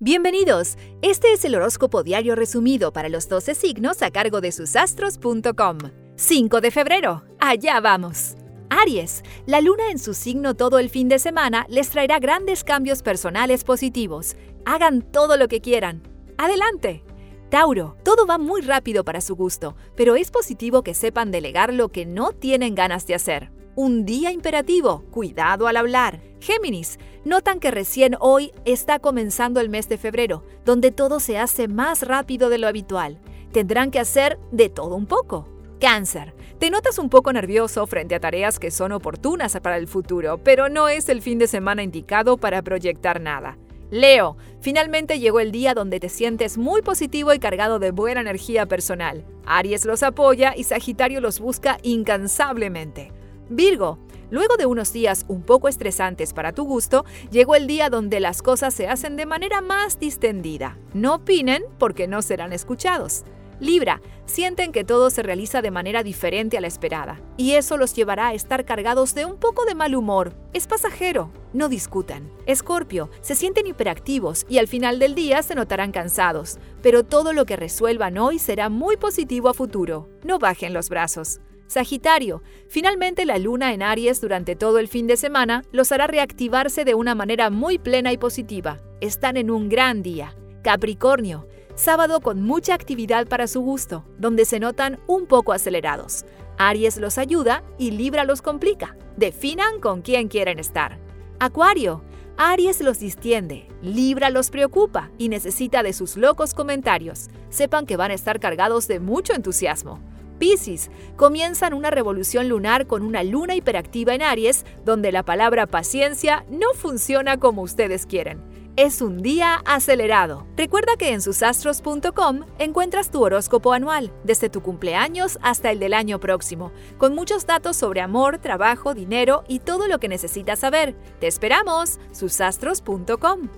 Bienvenidos. Este es el horóscopo diario resumido para los 12 signos a cargo de susastros.com. 5 de febrero. Allá vamos. Aries, la luna en su signo todo el fin de semana les traerá grandes cambios personales positivos. Hagan todo lo que quieran. Adelante. Tauro, todo va muy rápido para su gusto, pero es positivo que sepan delegar lo que no tienen ganas de hacer. Un día imperativo, cuidado al hablar. Géminis, notan que recién hoy está comenzando el mes de febrero, donde todo se hace más rápido de lo habitual. Tendrán que hacer de todo un poco. Cáncer, te notas un poco nervioso frente a tareas que son oportunas para el futuro, pero no es el fin de semana indicado para proyectar nada. Leo, finalmente llegó el día donde te sientes muy positivo y cargado de buena energía personal. Aries los apoya y Sagitario los busca incansablemente. Virgo, luego de unos días un poco estresantes para tu gusto, llegó el día donde las cosas se hacen de manera más distendida. No opinen porque no serán escuchados. Libra, sienten que todo se realiza de manera diferente a la esperada, y eso los llevará a estar cargados de un poco de mal humor. Es pasajero, no discutan. Escorpio, se sienten hiperactivos y al final del día se notarán cansados, pero todo lo que resuelvan hoy será muy positivo a futuro. No bajen los brazos. Sagitario, finalmente la luna en Aries durante todo el fin de semana los hará reactivarse de una manera muy plena y positiva. Están en un gran día. Capricornio, sábado con mucha actividad para su gusto, donde se notan un poco acelerados. Aries los ayuda y Libra los complica. Definan con quién quieren estar. Acuario, Aries los distiende, Libra los preocupa y necesita de sus locos comentarios. Sepan que van a estar cargados de mucho entusiasmo. Piscis, comienzan una revolución lunar con una luna hiperactiva en Aries, donde la palabra paciencia no funciona como ustedes quieren. Es un día acelerado. Recuerda que en susastros.com encuentras tu horóscopo anual, desde tu cumpleaños hasta el del año próximo, con muchos datos sobre amor, trabajo, dinero y todo lo que necesitas saber. Te esperamos, susastros.com.